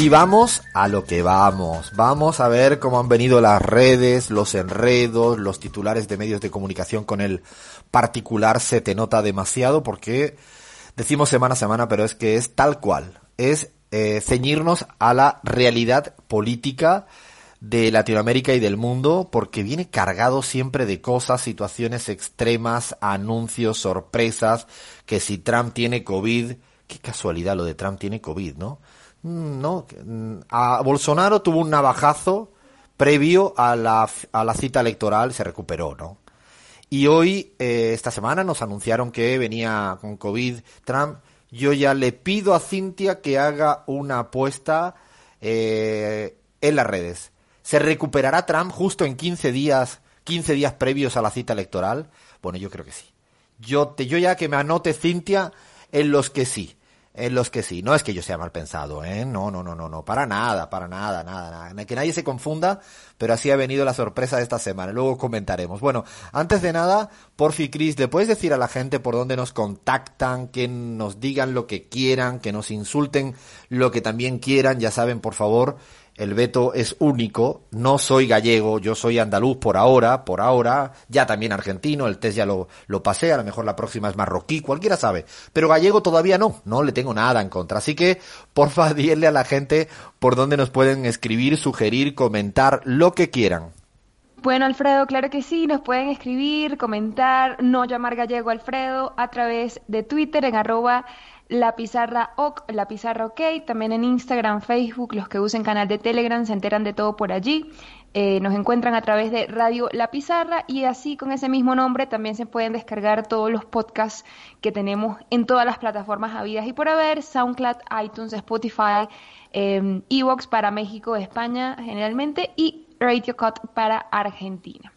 Y vamos a lo que vamos. Vamos a ver cómo han venido las redes, los enredos, los titulares de medios de comunicación con el particular se te nota demasiado porque decimos semana a semana, pero es que es tal cual. Es eh, ceñirnos a la realidad política de Latinoamérica y del mundo porque viene cargado siempre de cosas, situaciones extremas, anuncios, sorpresas, que si Trump tiene COVID, qué casualidad lo de Trump tiene COVID, ¿no? Mm, no, mm, a Bolsonaro tuvo un navajazo previo a la, a la cita electoral, se recuperó, ¿no? Y hoy, eh, esta semana, nos anunciaron que venía con COVID Trump. Yo ya le pido a Cintia que haga una apuesta eh, en las redes. ¿Se recuperará Trump justo en 15 días, 15 días previos a la cita electoral? Bueno, yo creo que sí. Yo, te, yo ya que me anote Cintia en los que sí en los que sí. No es que yo sea mal pensado, ¿eh? No, no, no, no, no, para nada, para nada, nada, nada. Que nadie se confunda, pero así ha venido la sorpresa de esta semana. Luego comentaremos. Bueno, antes de nada, porfi Cris, ¿le puedes decir a la gente por dónde nos contactan, que nos digan lo que quieran, que nos insulten lo que también quieran? Ya saben, por favor, el veto es único, no soy gallego, yo soy andaluz por ahora, por ahora, ya también argentino, el test ya lo, lo pasé, a lo mejor la próxima es marroquí, cualquiera sabe, pero gallego todavía no, no le tengo nada en contra, así que porfa dile a la gente por dónde nos pueden escribir, sugerir, comentar, lo que quieran. Bueno, Alfredo, claro que sí, nos pueden escribir, comentar, no llamar gallego Alfredo a través de Twitter en arroba la Pizarra OK, La Pizarra OK, también en Instagram, Facebook, los que usen canal de Telegram se enteran de todo por allí. Eh, nos encuentran a través de Radio La Pizarra y así con ese mismo nombre también se pueden descargar todos los podcasts que tenemos en todas las plataformas habidas y por haber, SoundCloud, iTunes, Spotify, eh, Evox para México, España generalmente y Radio Cut para Argentina.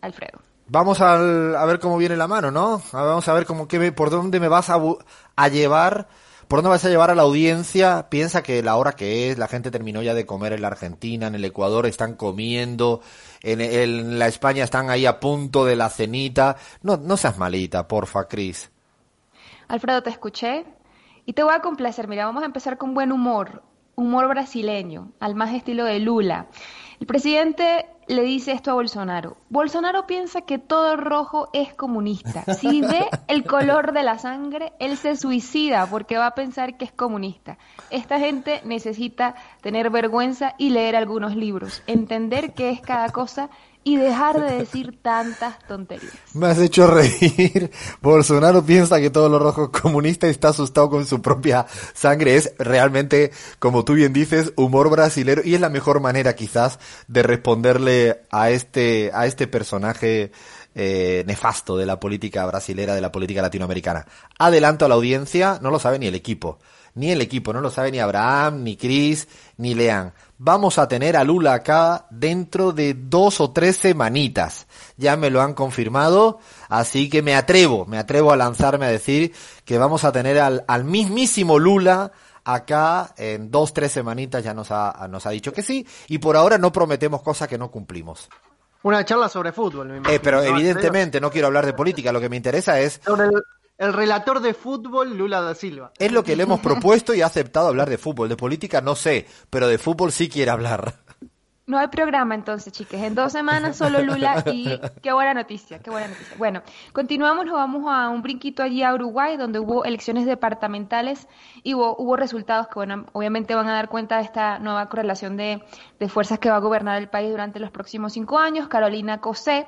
Alfredo. Vamos a ver cómo viene la mano, ¿no? Vamos a ver cómo, qué por dónde me vas a, a llevar, por dónde vas a llevar a la audiencia. Piensa que la hora que es, la gente terminó ya de comer en la Argentina, en el Ecuador están comiendo, en, en la España están ahí a punto de la cenita. No, no seas malita, porfa, Cris. Alfredo, te escuché y te voy a complacer. Mira, vamos a empezar con buen humor, humor brasileño, al más estilo de Lula. El presidente le dice esto a Bolsonaro. Bolsonaro piensa que todo rojo es comunista. Si ve el color de la sangre, él se suicida porque va a pensar que es comunista. Esta gente necesita tener vergüenza y leer algunos libros, entender qué es cada cosa y dejar de decir tantas tonterías. Me has hecho reír. Bolsonaro piensa que todo lo rojo comunista está asustado con su propia sangre. Es realmente, como tú bien dices, humor brasilero y es la mejor manera quizás de responderle a este, a este personaje eh, nefasto de la política brasilera, de la política latinoamericana. Adelanto a la audiencia, no lo sabe ni el equipo. Ni el equipo, no lo sabe ni Abraham, ni Chris, ni Lean vamos a tener a Lula acá dentro de dos o tres semanitas. Ya me lo han confirmado, así que me atrevo, me atrevo a lanzarme a decir que vamos a tener al, al mismísimo Lula acá en dos, tres semanitas ya nos ha, nos ha dicho que sí, y por ahora no prometemos cosas que no cumplimos. Una charla sobre fútbol, eh, pero evidentemente no quiero hablar de política, lo que me interesa es el relator de fútbol Lula da Silva. Es lo que le hemos propuesto y ha aceptado hablar de fútbol. De política no sé, pero de fútbol sí quiere hablar. No hay programa entonces, chicas. En dos semanas solo Lula y qué buena noticia, qué buena noticia. Bueno, continuamos, nos vamos a un brinquito allí a Uruguay, donde hubo elecciones departamentales y hubo, hubo resultados que, bueno, obviamente van a dar cuenta de esta nueva correlación de, de fuerzas que va a gobernar el país durante los próximos cinco años. Carolina Cosé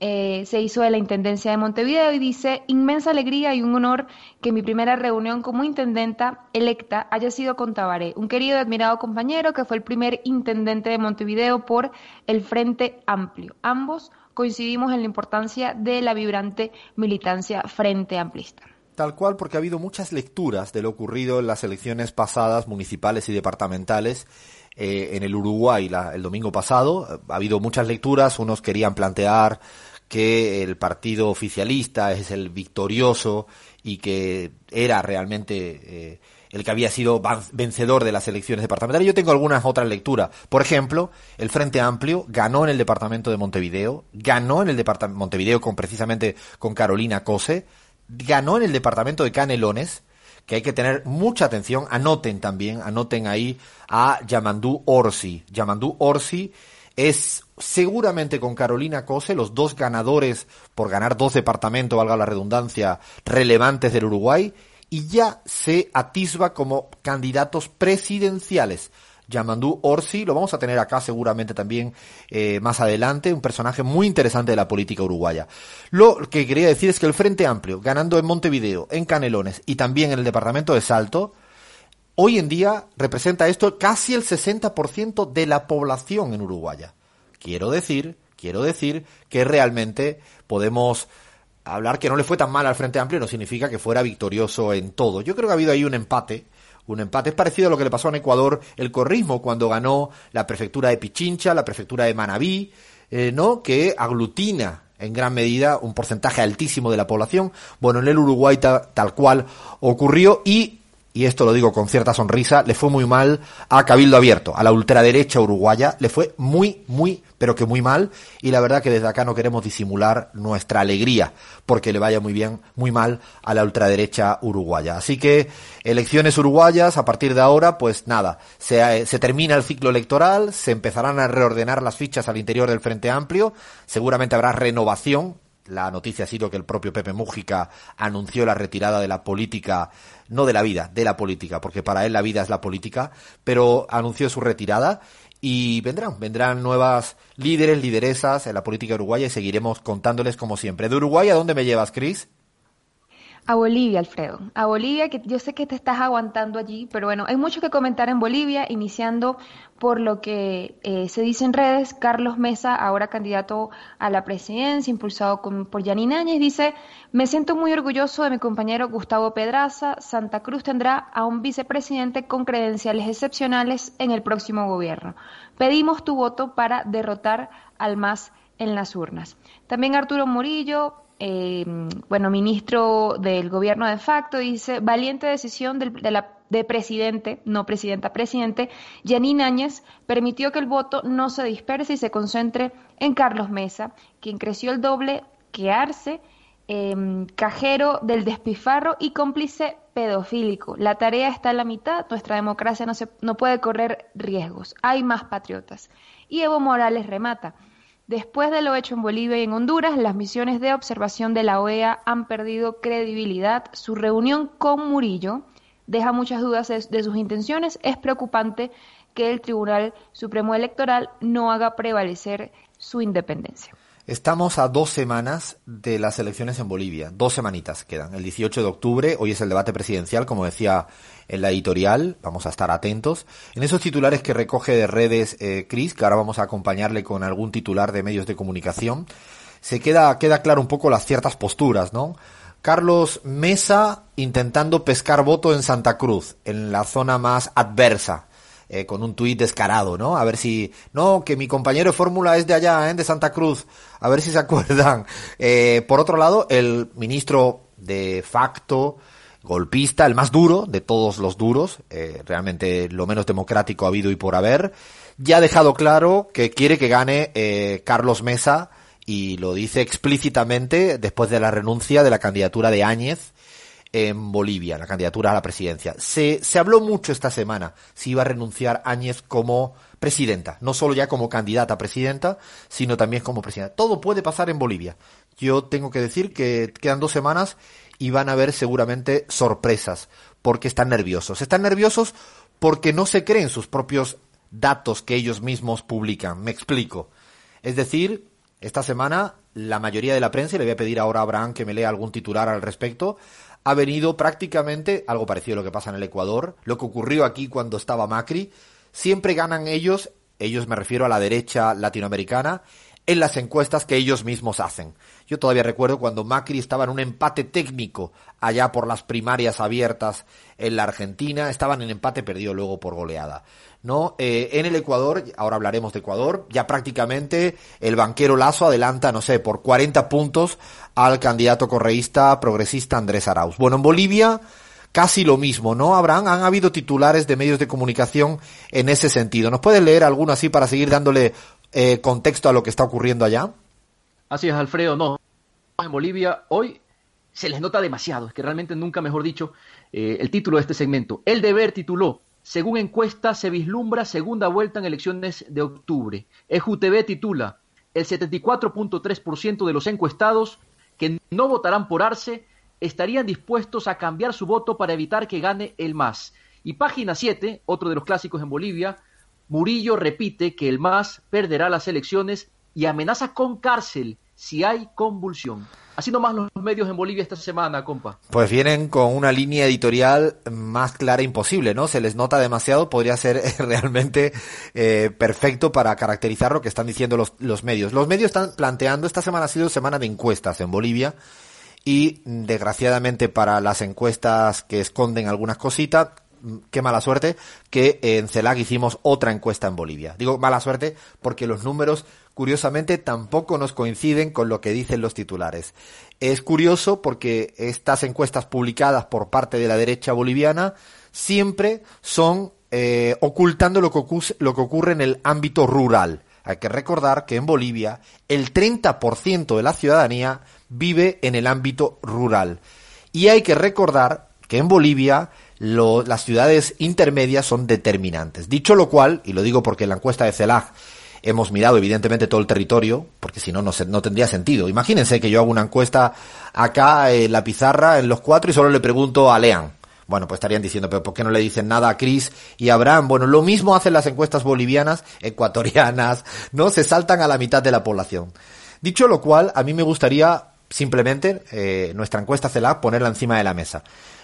eh, se hizo de la Intendencia de Montevideo y dice, inmensa alegría y un honor que mi primera reunión como intendenta electa haya sido con Tabaré, un querido y admirado compañero que fue el primer intendente de Montevideo por el Frente Amplio. Ambos coincidimos en la importancia de la vibrante militancia Frente Amplista. Tal cual, porque ha habido muchas lecturas de lo ocurrido en las elecciones pasadas, municipales y departamentales, eh, en el Uruguay el domingo pasado. Ha habido muchas lecturas, unos querían plantear que el partido oficialista es el victorioso y que era realmente eh, el que había sido vencedor de las elecciones departamentales. Yo tengo algunas otras lecturas. Por ejemplo, el Frente Amplio ganó en el departamento de Montevideo, ganó en el departamento Montevideo con precisamente con Carolina Cose, ganó en el departamento de Canelones, que hay que tener mucha atención. Anoten también, anoten ahí a Yamandú Orsi. Yamandú Orsi es seguramente con Carolina Cose los dos ganadores por ganar dos departamentos, valga la redundancia, relevantes del Uruguay y ya se atisba como candidatos presidenciales. Yamandú Orsi, lo vamos a tener acá seguramente también eh, más adelante, un personaje muy interesante de la política uruguaya. Lo que quería decir es que el Frente Amplio, ganando en Montevideo, en Canelones y también en el departamento de Salto, hoy en día representa esto casi el 60% de la población en Uruguaya. Quiero decir, quiero decir que realmente podemos hablar que no le fue tan mal al Frente Amplio no significa que fuera victorioso en todo. Yo creo que ha habido ahí un empate, un empate. Es parecido a lo que le pasó en Ecuador el corrismo cuando ganó la prefectura de Pichincha, la prefectura de Manabí, eh, ¿no? Que aglutina en gran medida un porcentaje altísimo de la población. Bueno, en el Uruguay tal cual ocurrió y y esto lo digo con cierta sonrisa, le fue muy mal a Cabildo Abierto, a la ultraderecha uruguaya, le fue muy, muy, pero que muy mal, y la verdad que desde acá no queremos disimular nuestra alegría, porque le vaya muy bien, muy mal a la ultraderecha uruguaya. Así que, elecciones uruguayas, a partir de ahora, pues nada, se, se termina el ciclo electoral, se empezarán a reordenar las fichas al interior del Frente Amplio, seguramente habrá renovación, la noticia ha sido que el propio Pepe Mújica anunció la retirada de la política, no de la vida, de la política, porque para él la vida es la política, pero anunció su retirada y vendrán, vendrán nuevas líderes, lideresas en la política uruguaya y seguiremos contándoles como siempre. ¿De Uruguay a dónde me llevas, Cris? A Bolivia, Alfredo. A Bolivia, que yo sé que te estás aguantando allí, pero bueno, hay mucho que comentar en Bolivia, iniciando por lo que eh, se dice en redes. Carlos Mesa, ahora candidato a la presidencia, impulsado por Yanine Áñez, dice, me siento muy orgulloso de mi compañero Gustavo Pedraza. Santa Cruz tendrá a un vicepresidente con credenciales excepcionales en el próximo gobierno. Pedimos tu voto para derrotar al MAS en las urnas. También Arturo Murillo, eh, bueno, ministro del gobierno de facto, dice, valiente decisión de, la, de presidente, no presidenta, presidente, Janine Áñez permitió que el voto no se disperse y se concentre en Carlos Mesa, quien creció el doble que Arce, em, cajero del despifarro y cómplice pedofílico. La tarea está en la mitad, nuestra democracia no, se, no puede correr riesgos, hay más patriotas. Y Evo Morales remata. Después de lo hecho en Bolivia y en Honduras, las misiones de observación de la OEA han perdido credibilidad. Su reunión con Murillo deja muchas dudas de, sus intenciones. Es preocupante que el Tribunal Supremo Electoral no haga prevalecer su independencia. Estamos a dos semanas de las elecciones en Bolivia. Dos semanitas quedan. El 18 de octubre, hoy es el debate presidencial, como decía en la editorial. Vamos a estar atentos. En esos titulares que recoge de redes eh, Chris, que ahora vamos a acompañarle con algún titular de medios de comunicación, se queda, queda claro un poco las ciertas posturas, ¿no? Carlos Mesa intentando pescar voto en Santa Cruz, en la zona más adversa eh, con un tuit descarado, ¿no? A ver si, no, que mi compañero de fórmula es de allá, ¿eh? de Santa Cruz, a ver si se acuerdan. Eh, por otro lado, el ministro de facto, golpista, el más duro de todos los duros, eh, realmente lo menos democrático ha habido y por haber, ya ha dejado claro que quiere que gane eh, Carlos Mesa y lo dice explícitamente después de la renuncia de la candidatura de Áñez en Bolivia, la candidatura a la presidencia. Se, se habló mucho esta semana si iba a renunciar Áñez como presidenta, no solo ya como candidata a presidenta, sino también como presidenta. Todo puede pasar en Bolivia. Yo tengo que decir que quedan dos semanas y van a haber seguramente sorpresas, porque están nerviosos. Están nerviosos porque no se creen sus propios datos que ellos mismos publican. Me explico. Es decir, esta semana la mayoría de la prensa, y le voy a pedir ahora a Abraham que me lea algún titular al respecto, ha venido prácticamente algo parecido a lo que pasa en el Ecuador, lo que ocurrió aquí cuando estaba Macri. Siempre ganan ellos, ellos me refiero a la derecha latinoamericana, en las encuestas que ellos mismos hacen. Yo todavía recuerdo cuando Macri estaba en un empate técnico allá por las primarias abiertas en la Argentina, estaban en empate, perdido luego por goleada. ¿no? Eh, en el Ecuador, ahora hablaremos de Ecuador, ya prácticamente el banquero Lazo adelanta, no sé, por 40 puntos al candidato correísta progresista Andrés Arauz. Bueno, en Bolivia casi lo mismo, ¿no? Habrán, han habido titulares de medios de comunicación en ese sentido. ¿Nos puedes leer alguno así para seguir dándole eh, contexto a lo que está ocurriendo allá? Así es, Alfredo, no. En Bolivia hoy se les nota demasiado, es que realmente nunca mejor dicho eh, el título de este segmento. El deber tituló, según encuesta se vislumbra segunda vuelta en elecciones de octubre. EJUTV titula, el 74.3% de los encuestados que no votarán por Arce estarían dispuestos a cambiar su voto para evitar que gane el MAS. Y página 7, otro de los clásicos en Bolivia, Murillo repite que el MAS perderá las elecciones y amenaza con cárcel si hay convulsión. Así nomás los medios en Bolivia esta semana, compa. Pues vienen con una línea editorial más clara imposible, ¿no? Se les nota demasiado, podría ser realmente eh, perfecto para caracterizar lo que están diciendo los, los medios. Los medios están planteando, esta semana ha sido semana de encuestas en Bolivia, y desgraciadamente para las encuestas que esconden algunas cositas, qué mala suerte que en CELAC hicimos otra encuesta en Bolivia. Digo mala suerte porque los números, curiosamente, tampoco nos coinciden con lo que dicen los titulares. Es curioso porque estas encuestas publicadas por parte de la derecha boliviana siempre son eh, ocultando lo que, ocurre, en el ámbito rural. Hay que recordar que en Bolivia el 30% de la ciudadanía vive en el ámbito rural. Y hay que recordar que en Bolivia las ciudades intermedias son determinantes. Dicho lo cual, y lo digo porque en la encuesta de CELAG hemos mirado evidentemente todo el territorio, porque si no, no, no tendría sentido. Imagínense que yo hago una encuesta acá en la pizarra, en los cuatro, y solo le pregunto a Lean. Bueno, pues estarían diciendo, pero ¿por qué no le dicen nada a Cris y a Abraham? Bueno, lo mismo hacen las encuestas bolivianas, ecuatorianas, ¿no? Se saltan a la mitad de la población. Dicho lo cual, a mí me gustaría simplemente eh, nuestra encuesta CELAC ponerla encima de la mesa.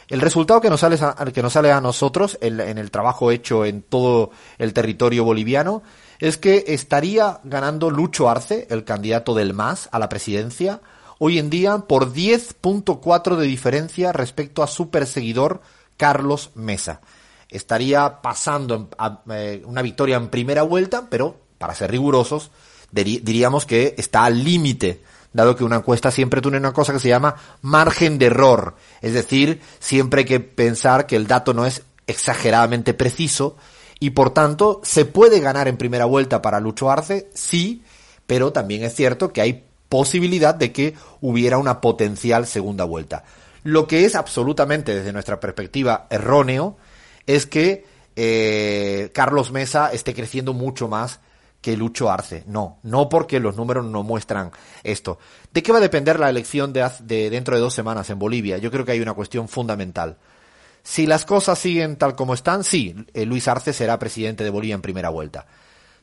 El resultado que nos sale a, que nos sale a nosotros en, en el trabajo hecho en todo el territorio boliviano es que estaría ganando Lucho Arce, el candidato del MAS a la presidencia, hoy en día por 10.4 de diferencia respecto a su perseguidor Carlos Mesa. Estaría pasando a, eh, una victoria en primera vuelta, pero para ser rigurosos, diríamos que está al límite dado que una encuesta siempre tiene una cosa que se llama margen de error. Es decir, siempre hay que pensar que el dato no es exageradamente preciso y por tanto se puede ganar en primera vuelta para Lucho Arce, sí, pero también es cierto que hay posibilidad de que hubiera una potencial segunda vuelta. Lo que es absolutamente desde nuestra perspectiva erróneo es que eh, Carlos Mesa esté creciendo mucho más que Lucho Arce. No, no porque los números no muestran esto. ¿De qué va a depender la elección de, de dentro de dos semanas en Bolivia? Yo creo que hay una cuestión fundamental. Si las cosas siguen tal como están, sí, eh, Luis Arce será presidente de Bolivia en primera vuelta.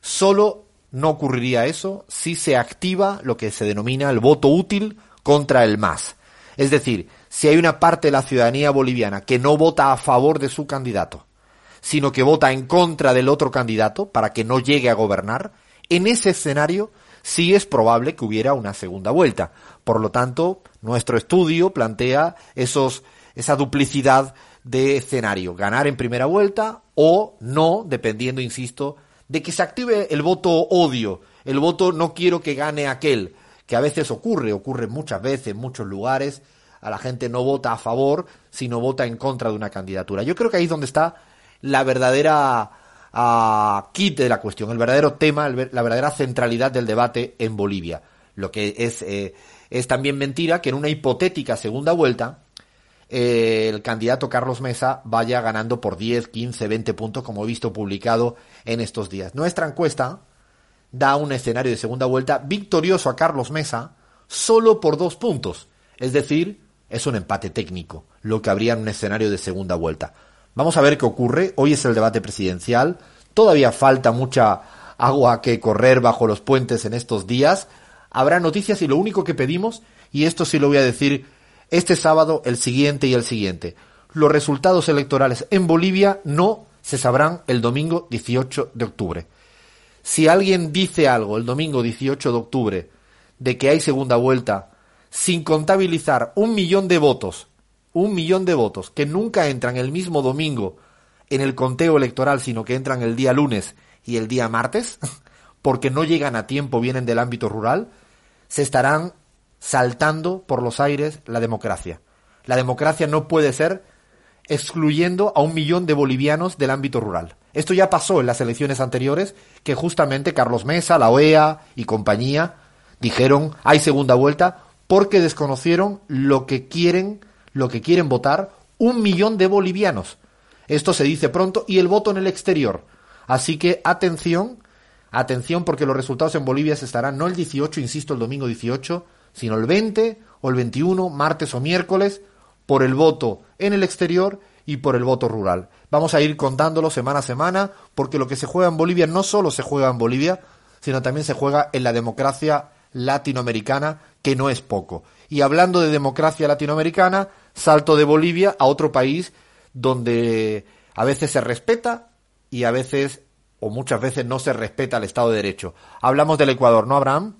Solo no ocurriría eso si se activa lo que se denomina el voto útil contra el MAS. Es decir, si hay una parte de la ciudadanía boliviana que no vota a favor de su candidato, sino que vota en contra del otro candidato para que no llegue a gobernar, en ese escenario sí es probable que hubiera una segunda vuelta. Por lo tanto, nuestro estudio plantea esos, esa duplicidad de escenario, ganar en primera vuelta o no, dependiendo, insisto, de que se active el voto odio, el voto no quiero que gane aquel, que a veces ocurre, ocurre muchas veces en muchos lugares, a la gente no vota a favor, sino vota en contra de una candidatura. Yo creo que ahí es donde está la verdadera uh, kit de la cuestión, el verdadero tema, la verdadera centralidad del debate en Bolivia. Lo que es, eh, es también mentira que en una hipotética segunda vuelta eh, el candidato Carlos Mesa vaya ganando por 10, 15, 20 puntos, como he visto publicado en estos días. Nuestra encuesta da un escenario de segunda vuelta victorioso a Carlos Mesa solo por dos puntos. Es decir, es un empate técnico, lo que habría en un escenario de segunda vuelta. Vamos a ver qué ocurre. Hoy es el debate presidencial. Todavía falta mucha agua que correr bajo los puentes en estos días. Habrá noticias y lo único que pedimos, y esto sí lo voy a decir este sábado, el siguiente y el siguiente, los resultados electorales en Bolivia no se sabrán el domingo 18 de octubre. Si alguien dice algo el domingo 18 de octubre de que hay segunda vuelta sin contabilizar un millón de votos un millón de votos que nunca entran el mismo domingo en el conteo electoral, sino que entran el día lunes y el día martes, porque no llegan a tiempo, vienen del ámbito rural, se estarán saltando por los aires la democracia. La democracia no puede ser excluyendo a un millón de bolivianos del ámbito rural. Esto ya pasó en las elecciones anteriores, que justamente Carlos Mesa, la OEA y compañía dijeron hay segunda vuelta porque desconocieron lo que quieren, lo que quieren votar un millón de bolivianos. Esto se dice pronto y el voto en el exterior. Así que atención, atención porque los resultados en Bolivia se estarán no el 18, insisto, el domingo 18, sino el 20 o el 21, martes o miércoles, por el voto en el exterior y por el voto rural. Vamos a ir contándolo semana a semana porque lo que se juega en Bolivia no solo se juega en Bolivia, sino también se juega en la democracia latinoamericana, que no es poco. Y hablando de democracia latinoamericana, salto de Bolivia a otro país donde a veces se respeta y a veces o muchas veces no se respeta el Estado de Derecho. Hablamos del Ecuador, ¿no, Abraham?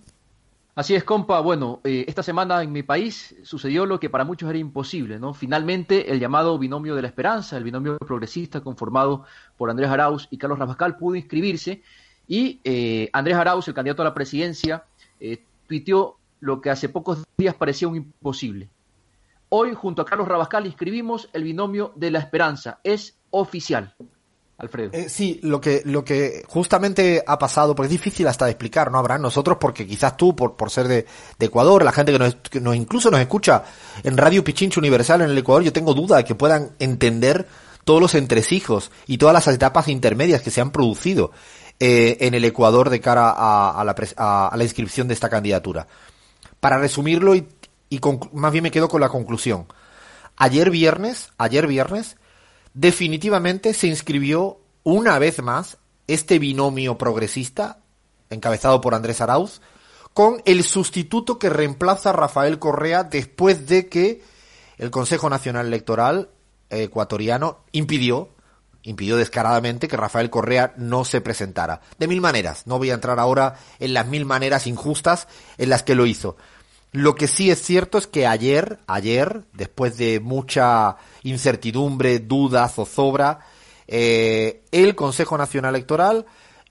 Así es, compa. Bueno, eh, esta semana en mi país sucedió lo que para muchos era imposible, ¿no? Finalmente, el llamado binomio de la esperanza, el binomio progresista conformado por Andrés Arauz y Carlos Rabascal, pudo inscribirse y eh, Andrés Arauz, el candidato a la presidencia, eh, tuiteó lo que hace pocos días parecía un imposible. Hoy, junto a Carlos Rabascal, inscribimos el binomio de la esperanza. Es oficial. Alfredo. Eh, sí, lo que, justamente ha pasado, porque es difícil hasta de explicar, ¿no, Habrá Nosotros, porque quizás tú, por, ser de, Ecuador, la gente que nos, que nos, incluso nos escucha en Radio Pichincho Universal en el Ecuador, yo tengo duda de que puedan entender todos los entresijos y todas las etapas intermedias que se han producido eh, en el Ecuador de cara a, la, a, la, inscripción de esta candidatura. Para resumirlo y, más bien me quedo con la conclusión. Ayer viernes, ayer viernes, definitivamente se inscribió una vez más este binomio progresista, encabezado por Andrés Arauz, con el sustituto que reemplaza a Rafael Correa después de que el Consejo Nacional Electoral ecuatoriano impidió, impidió descaradamente que Rafael Correa no se presentara. De mil maneras. No voy a entrar ahora en las mil maneras injustas en las que lo hizo. Lo que sí es cierto es que ayer, ayer, después de mucha incertidumbre, duda, zozobra, eh, el Consejo Nacional Electoral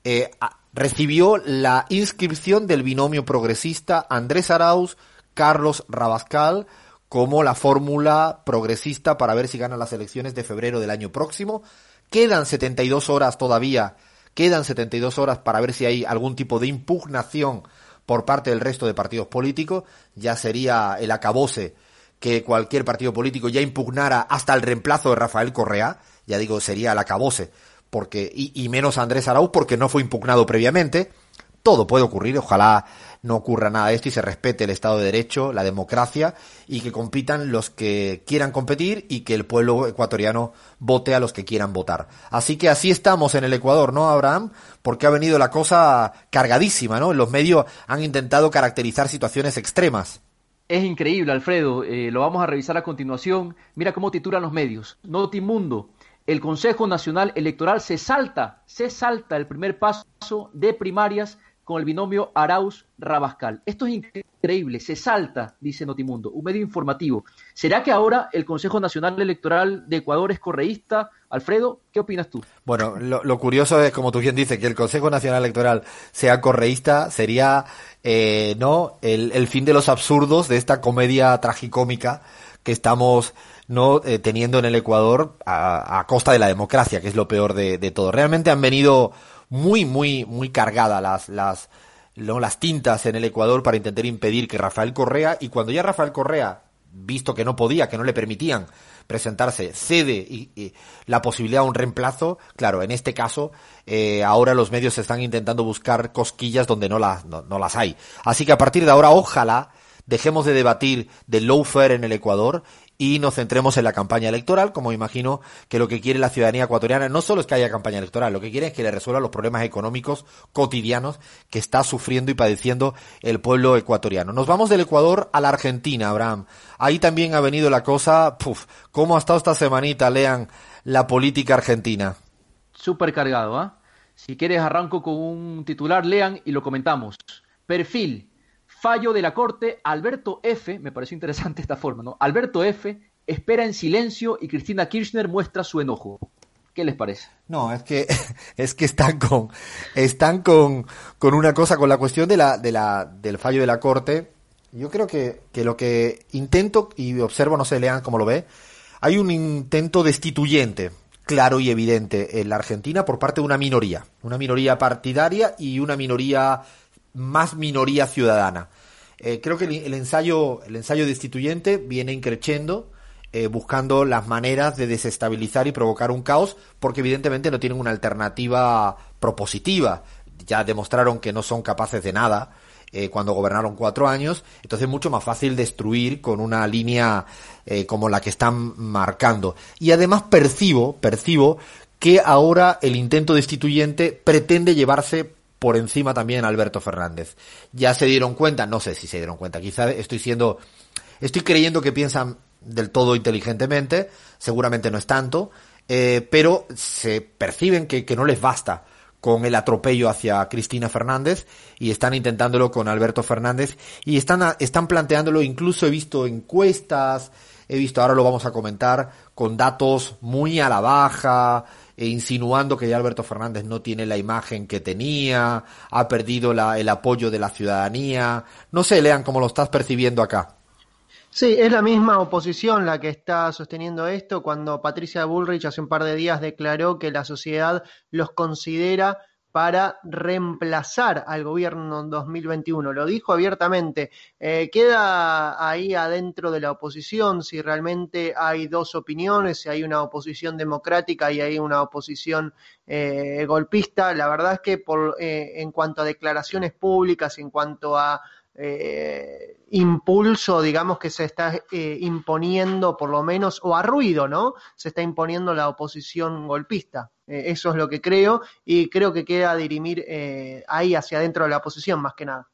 eh, recibió la inscripción del binomio progresista Andrés Arauz, Carlos Rabascal, como la fórmula progresista para ver si ganan las elecciones de febrero del año próximo. Quedan 72 horas todavía, quedan 72 horas para ver si hay algún tipo de impugnación por parte del resto de partidos políticos, ya sería el acabose que cualquier partido político ya impugnara hasta el reemplazo de Rafael Correa, ya digo, sería el acabose, porque, y, y menos Andrés Arauz porque no fue impugnado previamente, todo puede ocurrir, ojalá no ocurra nada de esto y se respete el Estado de Derecho, la democracia y que compitan los que quieran competir y que el pueblo ecuatoriano vote a los que quieran votar. Así que así estamos en el Ecuador, ¿no, Abraham? Porque ha venido la cosa cargadísima, ¿no? Los medios han intentado caracterizar situaciones extremas. Es increíble, Alfredo. Eh, lo vamos a revisar a continuación. Mira cómo titulan los medios. Notimundo. El Consejo Nacional Electoral se salta, se salta el primer paso de primarias con el binomio Arauz-Rabascal. Esto es increíble, se salta, dice Notimundo, un medio informativo. ¿Será que ahora el Consejo Nacional Electoral de Ecuador es correísta? Alfredo, ¿qué opinas tú? Bueno, lo, curioso es, como tú bien dices, que el Consejo Nacional Electoral sea correísta sería, eh, ¿no?, el, fin de los absurdos de esta comedia tragicómica que estamos no eh, teniendo en el Ecuador a, costa de la democracia, que es lo peor de, de todo. Realmente han venido muy, muy, muy cargada las, las, las tintas en el Ecuador para intentar impedir que Rafael Correa, y cuando ya Rafael Correa, visto que no podía, que no le permitían presentarse, cede y, la posibilidad de un reemplazo, claro, en este caso, eh, ahora los medios están intentando buscar cosquillas donde no las, no, no las hay. Así que a partir de ahora, ojalá dejemos de debatir del lawfare en el Ecuador y nos centremos en la campaña electoral, como imagino que lo que quiere la ciudadanía ecuatoriana no solo es que haya campaña electoral, lo que quiere es que le resuelva los problemas económicos cotidianos que está sufriendo y padeciendo el pueblo ecuatoriano. Nos vamos del Ecuador a la Argentina, Abraham. Ahí también ha venido la cosa, puf, ¿cómo ha estado esta semanita? Lean la política argentina. Súper cargado, ¿ah? Si quieres arranco con un titular, lean y lo comentamos. Perfil, Fallo de la Corte, Alberto F., me pareció interesante esta forma, ¿no? Alberto F. espera en silencio y Cristina Kirchner muestra su enojo. ¿Qué les parece? No, es que es que están con están con, con una cosa con la cuestión de la, de la del fallo de la corte. Yo creo que, que lo que intento y observo, no sé, lean cómo lo ve, hay un intento destituyente claro y evidente en la Argentina por parte de una minoría, una minoría partidaria y una minoría más minoría ciudadana. Eh, creo que el, ensayo, el ensayo destituyente viene increciendo, eh, buscando las maneras de desestabilizar y provocar un caos, porque evidentemente no tienen una alternativa propositiva. Ya demostraron que no son capaces de nada eh, cuando gobernaron cuatro años, entonces es mucho más fácil destruir con una línea como la que están marcando. Y además percibo, percibo que ahora el intento destituyente pretende llevarse por encima también Alberto Fernández. Ya se dieron cuenta, no sé si se dieron cuenta, quizá estoy siendo, estoy creyendo que piensan del todo inteligentemente, seguramente no es tanto, eh, pero se perciben que, que no les basta con el atropello hacia Cristina Fernández y están intentándolo con Alberto Fernández y están, están planteándolo, incluso he visto encuestas, he visto, ahora lo vamos a comentar, con datos muy a la baja, e insinuando que ya Alberto Fernández no tiene la imagen que tenía, ha perdido la- el apoyo de la ciudadanía. No sé, Lean, cómo lo estás percibiendo acá. Sí, es la misma oposición la que está sosteniendo esto cuando Patricia Bullrich hace un par de días declaró que la sociedad los considera para reemplazar al gobierno en 2021. Lo dijo abiertamente. Eh, queda ahí adentro de la oposición si realmente hay dos opiniones, si hay una oposición democrática y hay una oposición eh, golpista. La verdad es que por, eh, en cuanto a declaraciones públicas, en cuanto a eh, impulso, digamos, que se está eh, imponiendo, por lo menos, o a ruido, ¿no? Se está imponiendo la oposición golpista. Eh, eso es lo que creo, y creo que queda dirimir eh, ahí hacia adentro de la oposición, más que nada.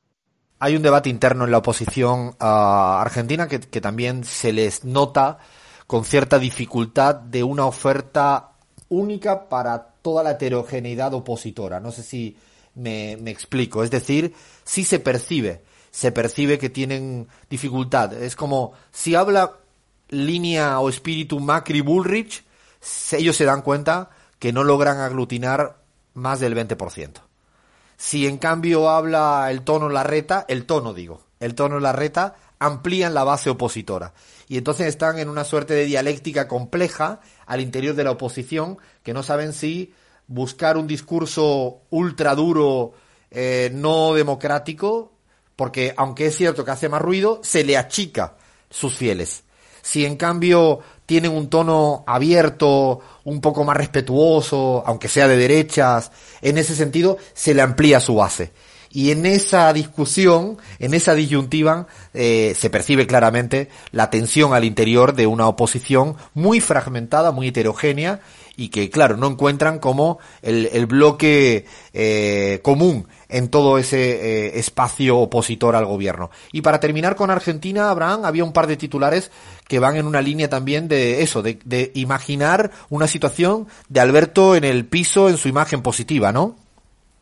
Hay un debate interno en la oposición a Argentina que, que también se les nota con cierta dificultad de una oferta única para toda la heterogeneidad opositora. No sé si me, me explico. Es decir, sí se percibe, se percibe que tienen dificultad. Es como si habla línea o espíritu Macri Bullrich, ellos se dan cuenta que no logran aglutinar más del 20%. Si en cambio habla el tono Larreta, el tono digo, el tono Larreta, amplían la base opositora. Y entonces están en una suerte de dialéctica compleja al interior de la oposición que no saben si buscar un discurso ultra duro, eh, no democrático, porque aunque es cierto que hace más ruido, se le achica sus fieles. Si en cambio tienen un tono abierto, un poco más respetuoso, aunque sea de derechas, en ese sentido se le amplía su base. Y en esa discusión, en esa disyuntiva, eh, se percibe claramente la tensión al interior de una oposición muy fragmentada, muy heterogénea, y que, claro, no encuentran como el, bloque eh, común en todo ese eh, espacio opositor al gobierno. Y para terminar con Argentina, Abraham, había un par de titulares que van en una línea también de eso, de, de imaginar una situación de Alberto en el piso en su imagen positiva, ¿no?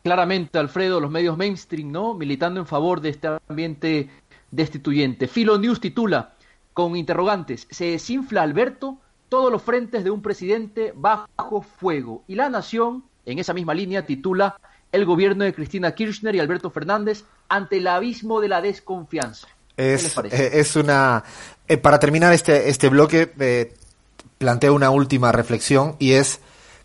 Claramente, Alfredo, los medios mainstream, ¿no? Militando en favor de este ambiente destituyente. Filo News titula con interrogantes, ¿se desinfla Alberto? Todos los frentes de un presidente bajo fuego. Y la Nación, en esa misma línea, titula El gobierno de Cristina Kirchner y Alberto Fernández ante el abismo de la desconfianza. ¿Qué les Es, eh, es una... eh, para terminar este, este bloque, eh, planteo una última reflexión y es,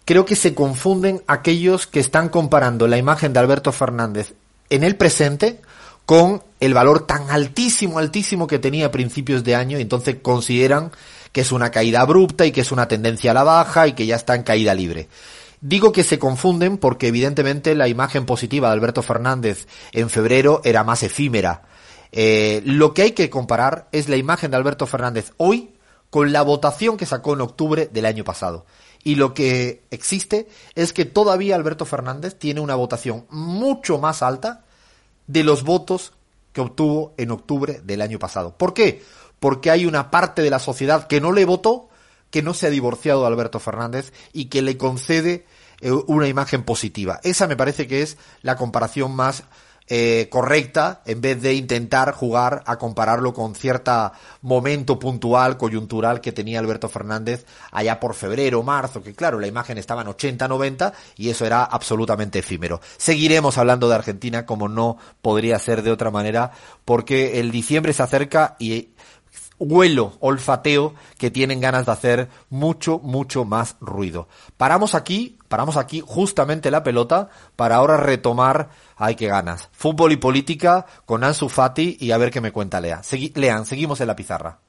creo que se confunden aquellos que están comparando la imagen de Alberto Fernández en el presente con el valor tan altísimo, altísimo que tenía a principios de año y entonces consideran que es una caída abrupta y que es una tendencia a la baja y que ya está en caída libre. Digo que se confunden porque evidentemente la imagen positiva de Alberto Fernández en febrero era más efímera. Eh, lo que hay que comparar es la imagen de Alberto Fernández hoy con la votación que sacó en octubre del año pasado. Y lo que existe es que todavía Alberto Fernández tiene una votación mucho más alta de los votos que obtuvo en octubre del año pasado. ¿Por qué? Porque hay una parte de la sociedad que no le votó, que no se ha divorciado de Alberto Fernández y que le concede eh, una imagen positiva. Esa me parece que es la comparación más eh, correcta en vez de intentar jugar a compararlo con cierta momento puntual, coyuntural que tenía Alberto Fernández allá por febrero, marzo, que claro, la imagen estaba en 80, 90 y eso era absolutamente efímero. Seguiremos hablando de Argentina como no podría ser de otra manera porque el diciembre se acerca y huelo, olfateo que tienen ganas de hacer mucho, mucho más ruido. Paramos aquí Paramos aquí justamente la pelota para ahora retomar, ay qué ganas, fútbol y política con Ansu Fati y a ver qué me cuenta Lea. Segui- Lean, seguimos en la pizarra.